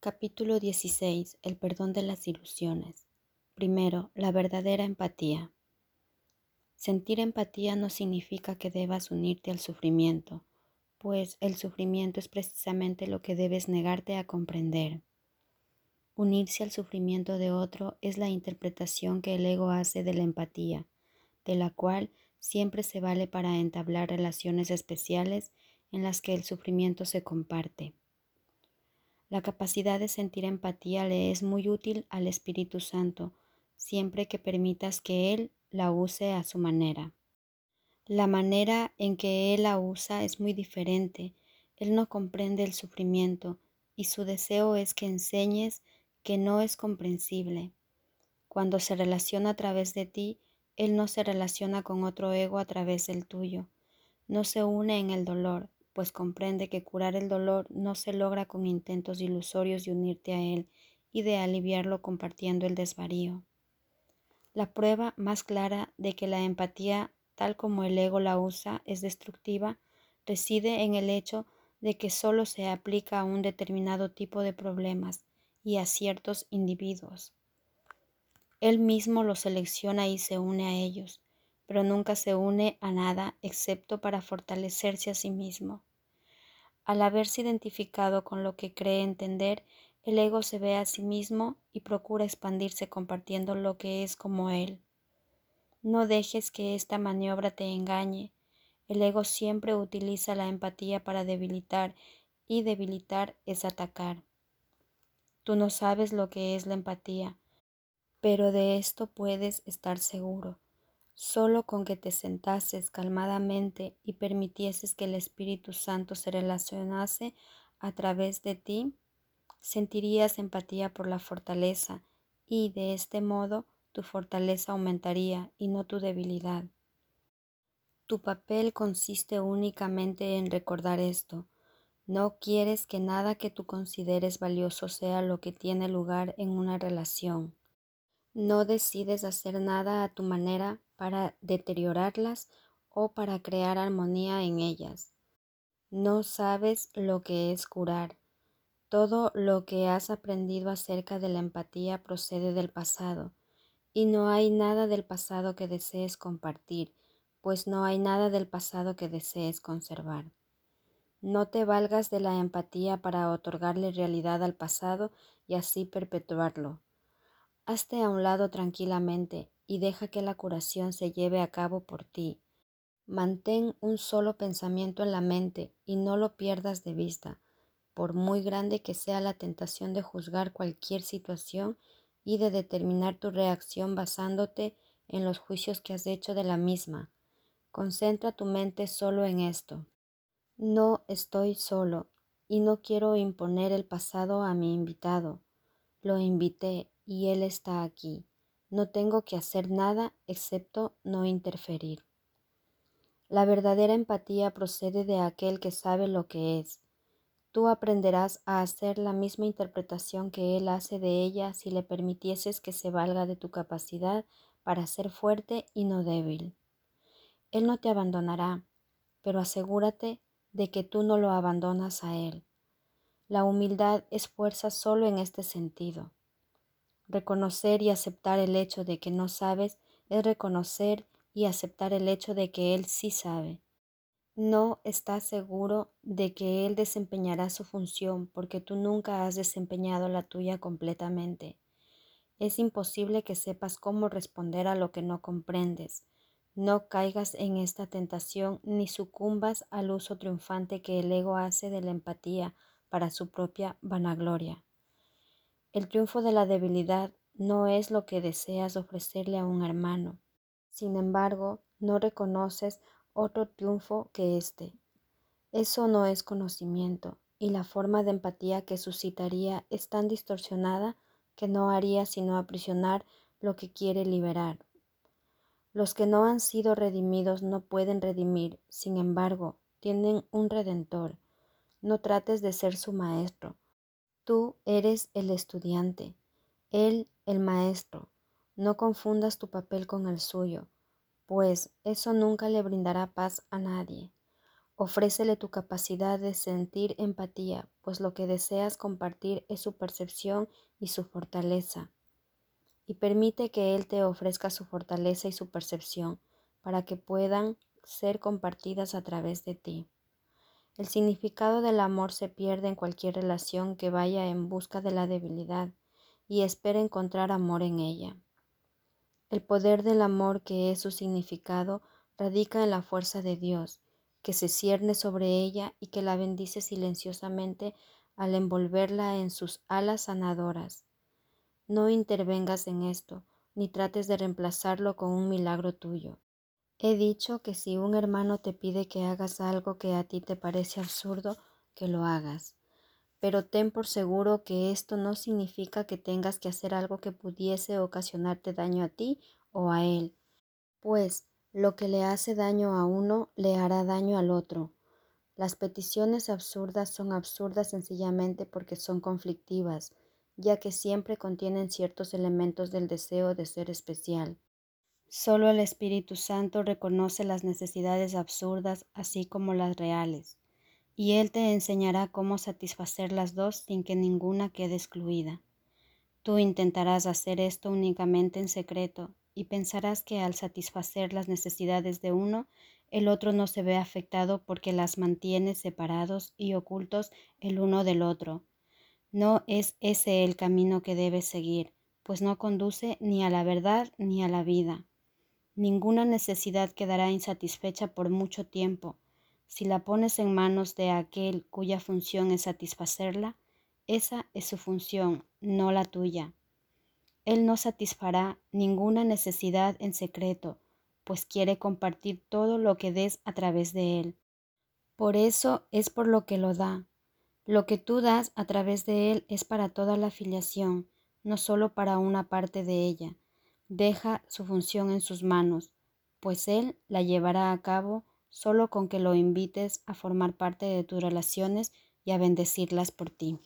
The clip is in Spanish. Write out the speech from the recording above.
Capítulo 16. El perdón de las ilusiones. Primero, la verdadera empatía. Sentir empatía no significa que debas unirte al sufrimiento, pues el sufrimiento es precisamente lo que debes negarte a comprender. Unirse al sufrimiento de otro es la interpretación que el ego hace de la empatía, de la cual siempre se vale para entablar relaciones especiales en las que el sufrimiento se comparte. La capacidad de sentir empatía le es muy útil al Espíritu Santo, siempre que permitas que Él la use a su manera. La manera en que Él la usa es muy diferente. Él no comprende el sufrimiento y su deseo es que enseñes que no es comprensible. Cuando se relaciona a través de ti, Él no se relaciona con otro ego a través del tuyo. No se une en el dolor, pues comprende que curar el dolor no se logra con intentos ilusorios de unirte a él y de aliviarlo compartiendo el desvarío. La prueba más clara de que la empatía, tal como el ego la usa, es destructiva, reside en el hecho de que solo se aplica a un determinado tipo de problemas y a ciertos individuos. Él mismo los selecciona y se une a ellos, pero nunca se une a nada excepto para fortalecerse a sí mismo. Al haberse identificado con lo que cree entender, el ego se ve a sí mismo y procura expandirse compartiendo lo que es como él. No dejes que esta maniobra te engañe. El ego siempre utiliza la empatía para debilitar y debilitar es atacar. Tú no sabes lo que es la empatía, pero de esto puedes estar seguro. Solo con que te sentases calmadamente y permitieses que el Espíritu Santo se relacionase a través de ti, sentirías empatía por la fortaleza y de este modo tu fortaleza aumentaría y no tu debilidad. Tu papel consiste únicamente en recordar esto. No quieres que nada que tú consideres valioso sea lo que tiene lugar en una relación. No decides hacer nada a tu manera para deteriorarlas o para crear armonía en ellas. No sabes lo que es curar. Todo lo que has aprendido acerca de la empatía procede del pasado, y no hay nada del pasado que desees compartir, pues no hay nada del pasado que desees conservar. No te valgas de la empatía para otorgarle realidad al pasado y así perpetuarlo. Hazte a un lado tranquilamente y deja que la curación se lleve a cabo por ti. Mantén un solo pensamiento en la mente y no lo pierdas de vista, por muy grande que sea la tentación de juzgar cualquier situación y de determinar tu reacción basándote en los juicios que has hecho de la misma. Concentra tu mente solo en esto. No estoy solo y no quiero imponer el pasado a mi invitado. Lo invité y Él está aquí. No tengo que hacer nada excepto no interferir. La verdadera empatía procede de aquel que sabe lo que es. Tú aprenderás a hacer la misma interpretación que Él hace de ella si le permitieses que se valga de tu capacidad para ser fuerte y no débil. Él no te abandonará, pero asegúrate de que tú no lo abandonas a Él. La humildad es fuerza solo en este sentido. Reconocer y aceptar el hecho de que no sabes es reconocer y aceptar el hecho de que Él sí sabe. No estás seguro de que Él desempeñará su función porque tú nunca has desempeñado la tuya completamente. Es imposible que sepas cómo responder a lo que no comprendes. No caigas en esta tentación ni sucumbas al uso triunfante que el ego hace de la empatía para su propia vanagloria. El triunfo de la debilidad no es lo que deseas ofrecerle a un hermano. Sin embargo, no reconoces otro triunfo que éste. Eso no es conocimiento, y la forma de empatía que suscitaría es tan distorsionada que no haría sino aprisionar lo que quiere liberar. Los que no han sido redimidos no pueden redimir, sin embargo, tienen un redentor. No trates de ser su maestro, Tú eres el estudiante, él el maestro. No confundas tu papel con el suyo, pues eso nunca le brindará paz a nadie. Ofrécele tu capacidad de sentir empatía, pues lo que deseas compartir es su percepción y su fortaleza. Y permite que Él te ofrezca su fortaleza y su percepción para que puedan ser compartidas a través de ti. El significado del amor se pierde en cualquier relación que vaya en busca de la debilidad y espera encontrar amor en ella. El poder del amor, que es su significado, radica en la fuerza de Dios, que se cierne sobre ella y que la bendice silenciosamente al envolverla en sus alas sanadoras. No intervengas en esto, ni trates de reemplazarlo con un milagro tuyo. He dicho que si un hermano te pide que hagas algo que a ti te parece absurdo, que lo hagas. Pero ten por seguro que esto no significa que tengas que hacer algo que pudiese ocasionarte daño a ti o a él, pues lo que le hace daño a uno le hará daño al otro. Las peticiones absurdas son absurdas sencillamente porque son conflictivas, ya que siempre contienen ciertos elementos del deseo de ser especial. Solo el Espíritu Santo reconoce las necesidades absurdas así como las reales, y Él te enseñará cómo satisfacer las dos sin que ninguna quede excluida. Tú intentarás hacer esto únicamente en secreto y pensarás que al satisfacer las necesidades de uno, el otro no se ve afectado porque las mantiene separados y ocultos el uno del otro. No es ese el camino que debes seguir, pues no conduce ni a la verdad ni a la vida. Ninguna necesidad quedará insatisfecha por mucho tiempo. Si la pones en manos de aquel cuya función es satisfacerla, esa es su función, no la tuya. Él no satisfará ninguna necesidad en secreto, pues quiere compartir todo lo que des a través de él. Por eso es por lo que lo da. Lo que tú das a través de él es para toda la filiación, no solo para una parte de ella deja su función en sus manos, pues Él la llevará a cabo solo con que lo invites a formar parte de tus relaciones y a bendecirlas por ti.